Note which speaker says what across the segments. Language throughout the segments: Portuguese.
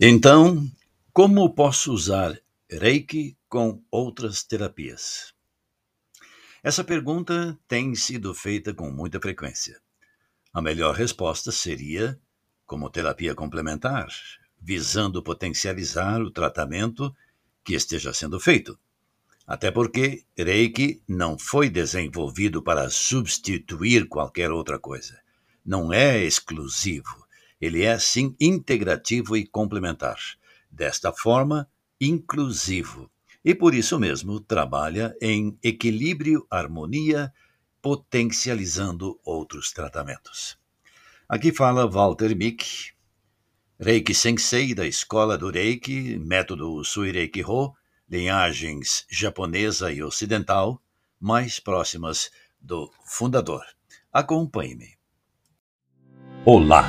Speaker 1: Então, como posso usar Reiki com outras terapias? Essa pergunta tem sido feita com muita frequência. A melhor resposta seria como terapia complementar, visando potencializar o tratamento que esteja sendo feito. Até porque Reiki não foi desenvolvido para substituir qualquer outra coisa. Não é exclusivo. Ele é, sim, integrativo e complementar. Desta forma, inclusivo. E por isso mesmo trabalha em equilíbrio, harmonia, potencializando outros tratamentos. Aqui fala Walter Mick, Reiki Sensei da Escola do Reiki, método Suireiki Ho, linhagens japonesa e ocidental, mais próximas do fundador. Acompanhe-me. Olá!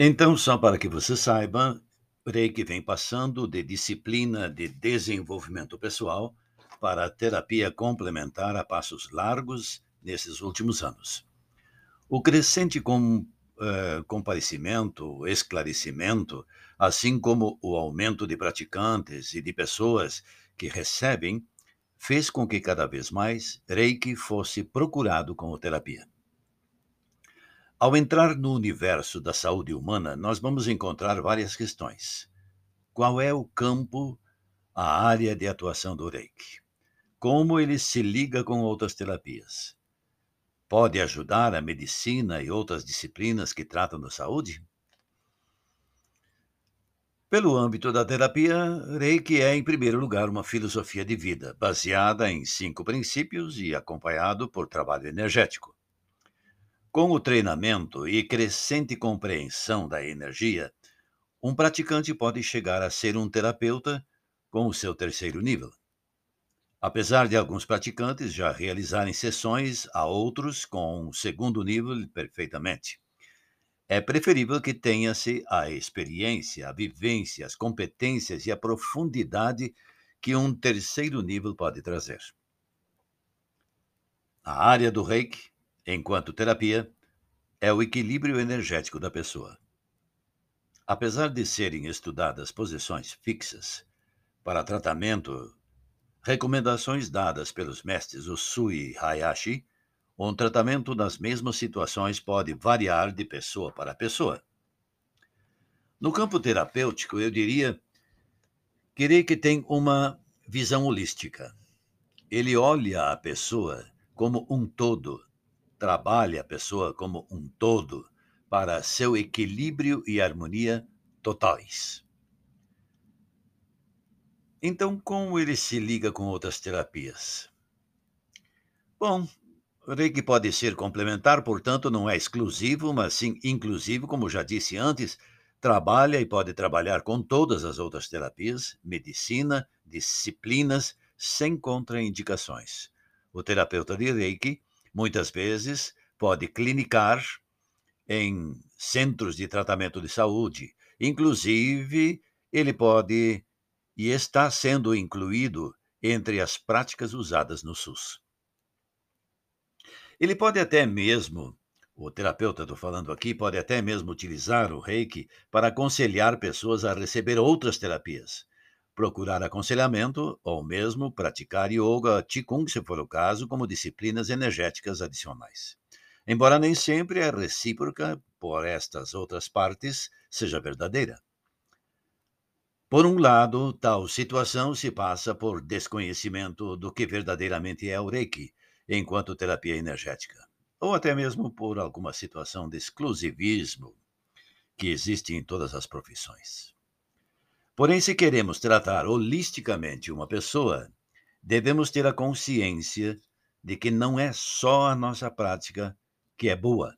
Speaker 1: Então, só para que você saiba, Reiki vem passando de disciplina de desenvolvimento pessoal para terapia complementar a passos largos nesses últimos anos. O crescente com uh, comparecimento, esclarecimento, assim como o aumento de praticantes e de pessoas que recebem, fez com que cada vez mais Reiki fosse procurado como terapia. Ao entrar no universo da saúde humana, nós vamos encontrar várias questões. Qual é o campo, a área de atuação do Reiki? Como ele se liga com outras terapias? pode ajudar a medicina e outras disciplinas que tratam da saúde? Pelo âmbito da terapia, Reiki é, em primeiro lugar, uma filosofia de vida, baseada em cinco princípios e acompanhado por trabalho energético. Com o treinamento e crescente compreensão da energia, um praticante pode chegar a ser um terapeuta com o seu terceiro nível. Apesar de alguns praticantes já realizarem sessões a outros com o segundo nível perfeitamente. É preferível que tenha-se a experiência, a vivência, as competências e a profundidade que um terceiro nível pode trazer. A área do reiki, enquanto terapia, é o equilíbrio energético da pessoa. Apesar de serem estudadas posições fixas para tratamento Recomendações dadas pelos mestres Usui e Hayashi, um tratamento nas mesmas situações pode variar de pessoa para pessoa. No campo terapêutico, eu diria que Reiki tem uma visão holística. Ele olha a pessoa como um todo, trabalha a pessoa como um todo para seu equilíbrio e harmonia totais. Então, como ele se liga com outras terapias? Bom, o Reiki pode ser complementar, portanto, não é exclusivo, mas sim inclusivo, como já disse antes, trabalha e pode trabalhar com todas as outras terapias, medicina, disciplinas, sem contraindicações. O terapeuta de Reiki, muitas vezes, pode clinicar em centros de tratamento de saúde. Inclusive, ele pode e está sendo incluído entre as práticas usadas no SUS. Ele pode até mesmo, o terapeuta estou falando aqui, pode até mesmo utilizar o reiki para aconselhar pessoas a receber outras terapias, procurar aconselhamento ou mesmo praticar yoga, qigong, se for o caso, como disciplinas energéticas adicionais. Embora nem sempre a recíproca por estas outras partes seja verdadeira. Por um lado, tal situação se passa por desconhecimento do que verdadeiramente é o Reiki, enquanto terapia energética, ou até mesmo por alguma situação de exclusivismo que existe em todas as profissões. Porém, se queremos tratar holisticamente uma pessoa, devemos ter a consciência de que não é só a nossa prática que é boa,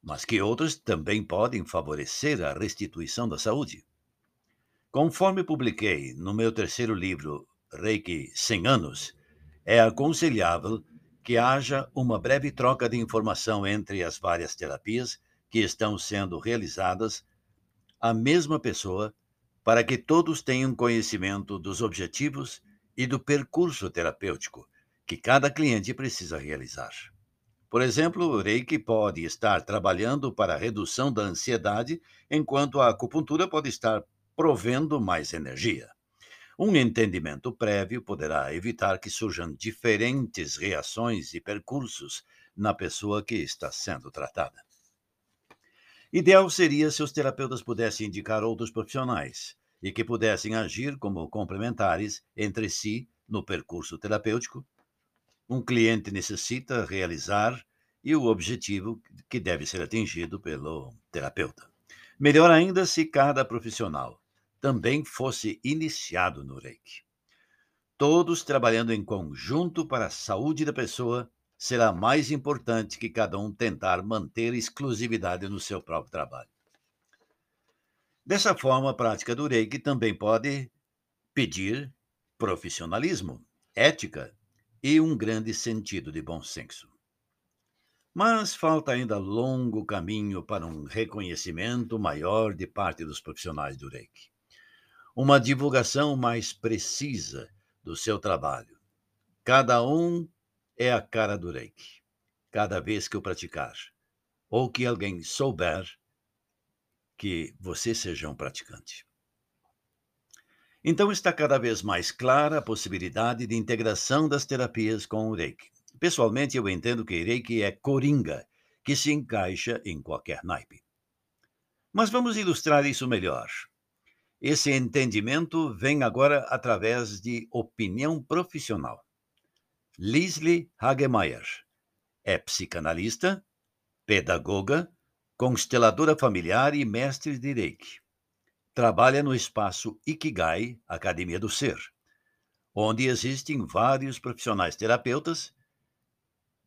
Speaker 1: mas que outros também podem favorecer a restituição da saúde. Conforme publiquei no meu terceiro livro, Reiki 100 anos, é aconselhável que haja uma breve troca de informação entre as várias terapias que estão sendo realizadas à mesma pessoa, para que todos tenham conhecimento dos objetivos e do percurso terapêutico que cada cliente precisa realizar. Por exemplo, o Reiki pode estar trabalhando para a redução da ansiedade, enquanto a acupuntura pode estar provendo mais energia. Um entendimento prévio poderá evitar que surjam diferentes reações e percursos na pessoa que está sendo tratada. Ideal seria se os terapeutas pudessem indicar outros profissionais e que pudessem agir como complementares entre si no percurso terapêutico. Um cliente necessita realizar e o objetivo que deve ser atingido pelo terapeuta. Melhor ainda se cada profissional também fosse iniciado no Reiki. Todos trabalhando em conjunto para a saúde da pessoa será mais importante que cada um tentar manter exclusividade no seu próprio trabalho. Dessa forma, a prática do Reiki também pode pedir profissionalismo, ética e um grande sentido de bom senso. Mas falta ainda longo caminho para um reconhecimento maior de parte dos profissionais do Reiki uma divulgação mais precisa do seu trabalho. Cada um é a cara do reiki, cada vez que o praticar, ou que alguém souber que você seja um praticante. Então está cada vez mais clara a possibilidade de integração das terapias com o Reiki. Pessoalmente, eu entendo que Reiki é coringa, que se encaixa em qualquer naipe. Mas vamos ilustrar isso melhor. Esse entendimento vem agora através de opinião profissional. Lisli Hagemeyer é psicanalista, pedagoga, consteladora familiar e mestre de Reiki. Trabalha no espaço Ikigai, Academia do Ser, onde existem vários profissionais terapeutas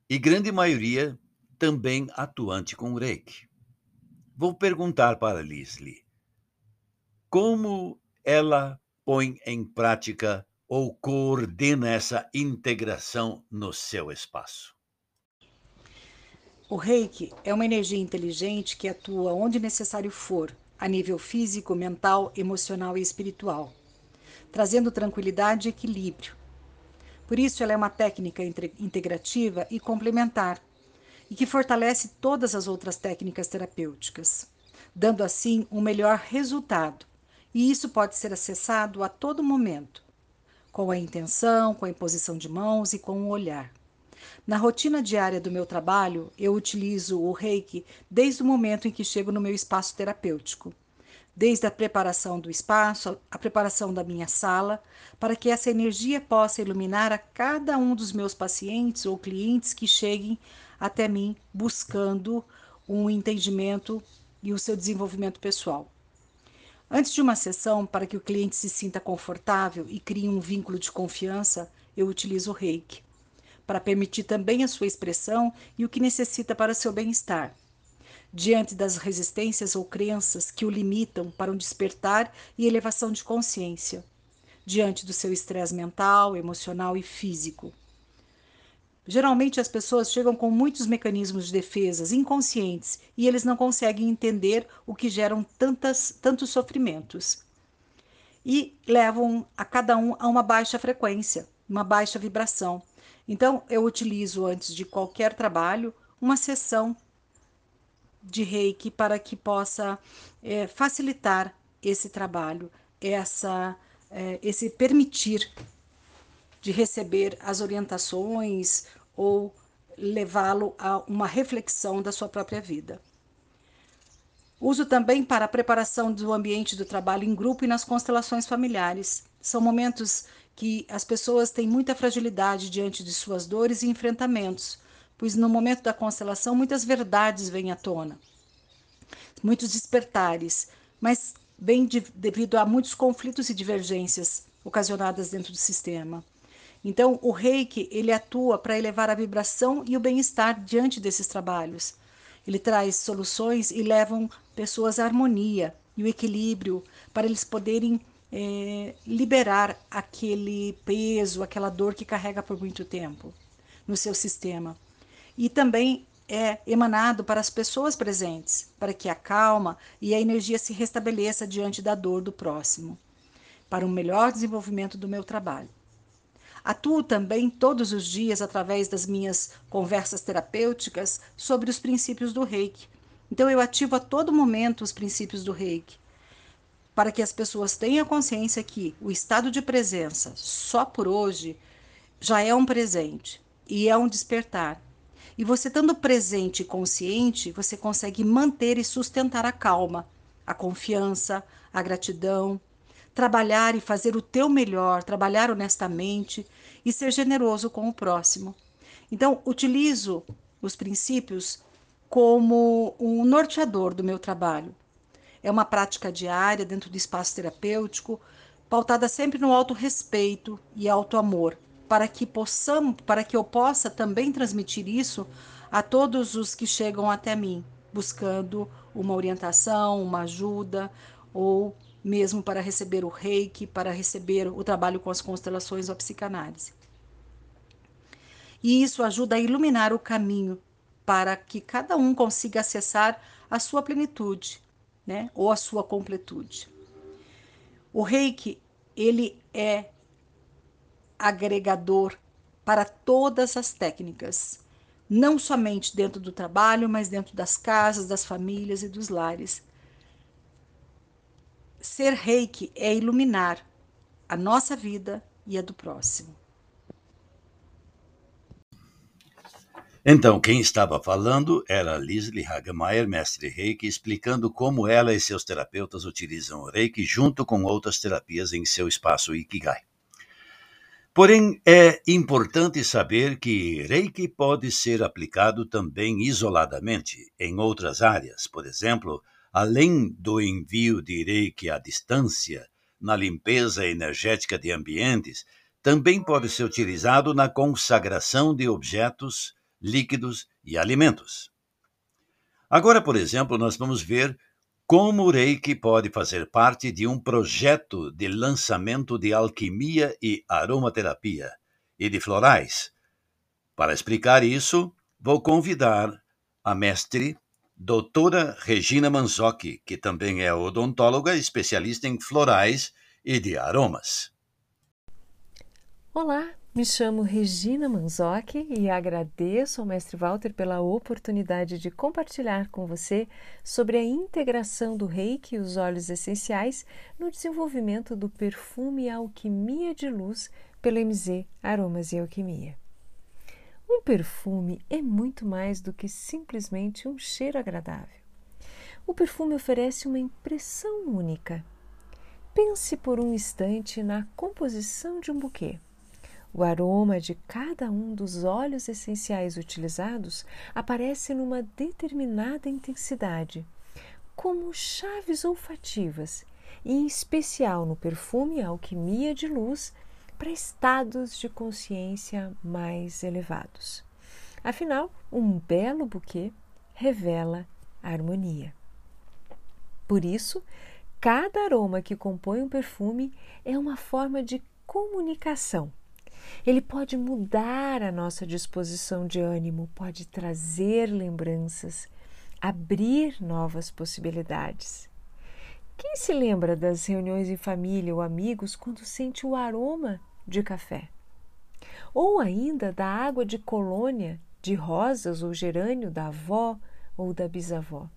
Speaker 1: e grande maioria também atuante com Reiki. Vou perguntar para Lisli como ela põe em prática ou coordena essa integração no seu espaço?
Speaker 2: O reiki é uma energia inteligente que atua onde necessário for, a nível físico, mental, emocional e espiritual, trazendo tranquilidade e equilíbrio. Por isso, ela é uma técnica integrativa e complementar, e que fortalece todas as outras técnicas terapêuticas, dando assim um melhor resultado e isso pode ser acessado a todo momento, com a intenção, com a imposição de mãos e com o olhar. Na rotina diária do meu trabalho, eu utilizo o reiki desde o momento em que chego no meu espaço terapêutico, desde a preparação do espaço, a preparação da minha sala, para que essa energia possa iluminar a cada um dos meus pacientes ou clientes que cheguem até mim buscando um entendimento e o seu desenvolvimento pessoal. Antes de uma sessão, para que o cliente se sinta confortável e crie um vínculo de confiança, eu utilizo o reiki, para permitir também a sua expressão e o que necessita para seu bem-estar. Diante das resistências ou crenças que o limitam para um despertar e elevação de consciência, diante do seu estresse mental, emocional e físico. Geralmente as pessoas chegam com muitos mecanismos de defesas inconscientes e eles não conseguem entender o que geram tantas, tantos sofrimentos. E levam a cada um a uma baixa frequência, uma baixa vibração. Então, eu utilizo antes de qualquer trabalho uma sessão de reiki para que possa é, facilitar esse trabalho, essa, é, esse permitir de receber as orientações ou levá-lo a uma reflexão da sua própria vida. Uso também para a preparação do ambiente do trabalho em grupo e nas constelações familiares. São momentos que as pessoas têm muita fragilidade diante de suas dores e enfrentamentos, pois no momento da constelação muitas verdades vêm à tona, muitos despertares, mas vem de, devido a muitos conflitos e divergências ocasionadas dentro do sistema. Então, o reiki ele atua para elevar a vibração e o bem-estar diante desses trabalhos. Ele traz soluções e levam pessoas à harmonia e o equilíbrio para eles poderem é, liberar aquele peso, aquela dor que carrega por muito tempo no seu sistema. E também é emanado para as pessoas presentes, para que a calma e a energia se restabeleça diante da dor do próximo, para um melhor desenvolvimento do meu trabalho. Atuo também todos os dias através das minhas conversas terapêuticas sobre os princípios do Reiki. Então eu ativo a todo momento os princípios do Reiki, para que as pessoas tenham consciência que o estado de presença só por hoje já é um presente e é um despertar. E você estando presente e consciente, você consegue manter e sustentar a calma, a confiança, a gratidão, trabalhar e fazer o teu melhor, trabalhar honestamente e ser generoso com o próximo. Então, utilizo os princípios como um norteador do meu trabalho. É uma prática diária dentro do espaço terapêutico, pautada sempre no alto respeito e alto amor, para que possamos, para que eu possa também transmitir isso a todos os que chegam até mim, buscando uma orientação, uma ajuda ou mesmo para receber o reiki, para receber o trabalho com as constelações ou a psicanálise. E isso ajuda a iluminar o caminho para que cada um consiga acessar a sua plenitude, né, ou a sua completude. O reiki, ele é agregador para todas as técnicas, não somente dentro do trabalho, mas dentro das casas, das famílias e dos lares. Ser reiki é iluminar a nossa vida e a do próximo.
Speaker 1: Então, quem estava falando era Lisli Hagemeyer, mestre Reiki, explicando como ela e seus terapeutas utilizam o Reiki junto com outras terapias em seu espaço Ikigai. Porém, é importante saber que Reiki pode ser aplicado também isoladamente em outras áreas, por exemplo, além do envio de reiki à distância, na limpeza energética de ambientes, também pode ser utilizado na consagração de objetos, líquidos e alimentos. Agora, por exemplo, nós vamos ver como o Reiki pode fazer parte de um projeto de lançamento de alquimia e aromaterapia e de florais. Para explicar isso, vou convidar a mestre doutora Regina Manzocchi, que também é odontóloga especialista em florais e de aromas.
Speaker 3: Olá, me chamo Regina Manzocchi e agradeço ao mestre Walter pela oportunidade de compartilhar com você sobre a integração do reiki e os óleos essenciais no desenvolvimento do perfume Alquimia de Luz pelo MZ Aromas e Alquimia. Um perfume é muito mais do que simplesmente um cheiro agradável. O perfume oferece uma impressão única. Pense por um instante na composição de um buquê. O aroma de cada um dos óleos essenciais utilizados aparece numa determinada intensidade, como chaves olfativas, e em especial no perfume Alquimia de Luz para estados de consciência mais elevados. Afinal, um belo buquê revela harmonia. Por isso, cada aroma que compõe um perfume é uma forma de comunicação. Ele pode mudar a nossa disposição de ânimo, pode trazer lembranças, abrir novas possibilidades. Quem se lembra das reuniões em família ou amigos quando sente o aroma de café. Ou ainda da água de colônia, de rosas ou gerânio da avó ou da bisavó.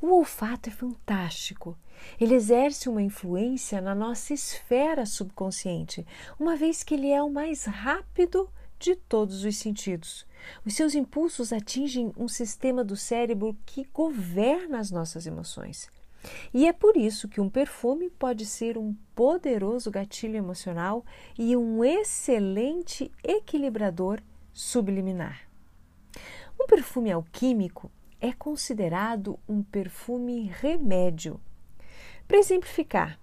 Speaker 3: O olfato é fantástico. Ele exerce uma influência na nossa esfera subconsciente, uma vez que ele é o mais rápido de todos os sentidos. Os seus impulsos atingem um sistema do cérebro que governa as nossas emoções. E é por isso que um perfume pode ser um poderoso gatilho emocional e um excelente equilibrador subliminar. Um perfume alquímico é considerado um perfume remédio. Para exemplificar,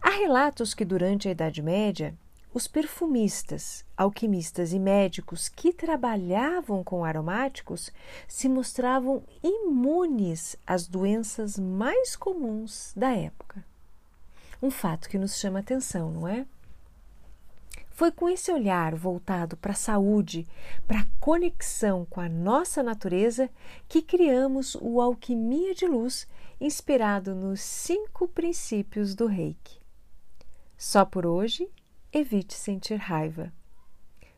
Speaker 3: há relatos que durante a Idade Média os perfumistas, alquimistas e médicos que trabalhavam com aromáticos se mostravam imunes às doenças mais comuns da época. Um fato que nos chama atenção, não é? Foi com esse olhar voltado para a saúde, para a conexão com a nossa natureza, que criamos o Alquimia de Luz, inspirado nos cinco princípios do Reiki. Só por hoje, evite sentir raiva.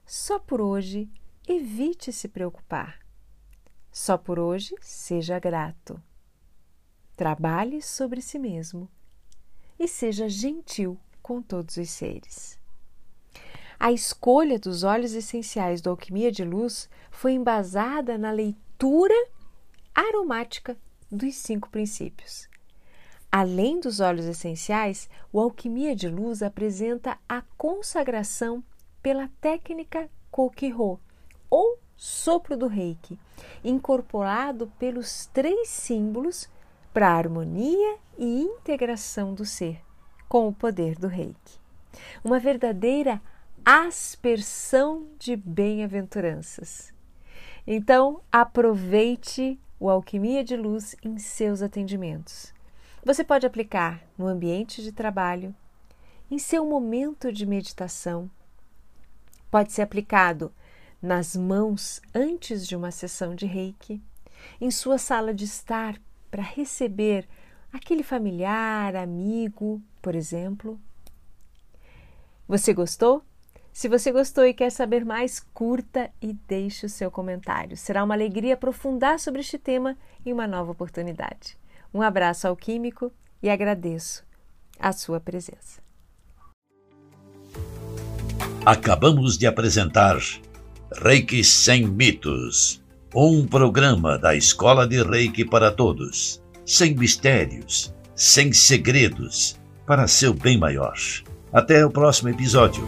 Speaker 3: Só por hoje, evite se preocupar. Só por hoje, seja grato. Trabalhe sobre si mesmo e seja gentil com todos os seres. A escolha dos óleos essenciais do Alquimia de Luz foi embasada na leitura aromática dos cinco princípios. Além dos óleos essenciais, o Alquimia de Luz apresenta a consagração pela técnica Kokiho, ou sopro do reiki, incorporado pelos três símbolos para a harmonia e integração do ser com o poder do reiki. Uma verdadeira aspersão de bem-aventuranças. Então, aproveite o Alquimia de Luz em seus atendimentos. Você pode aplicar no ambiente de trabalho, em seu momento de meditação, pode ser aplicado nas mãos antes de uma sessão de reiki, em sua sala de estar para receber aquele familiar, amigo, por exemplo. Você gostou? Se você gostou e quer saber mais, curta e deixe o seu comentário. Será uma alegria aprofundar sobre este tema em uma nova oportunidade. Um abraço ao Químico e agradeço a sua presença.
Speaker 1: Acabamos de apresentar Reiki Sem Mitos, um programa da Escola de Reiki para Todos, sem mistérios, sem segredos, para seu bem maior. Até o próximo episódio.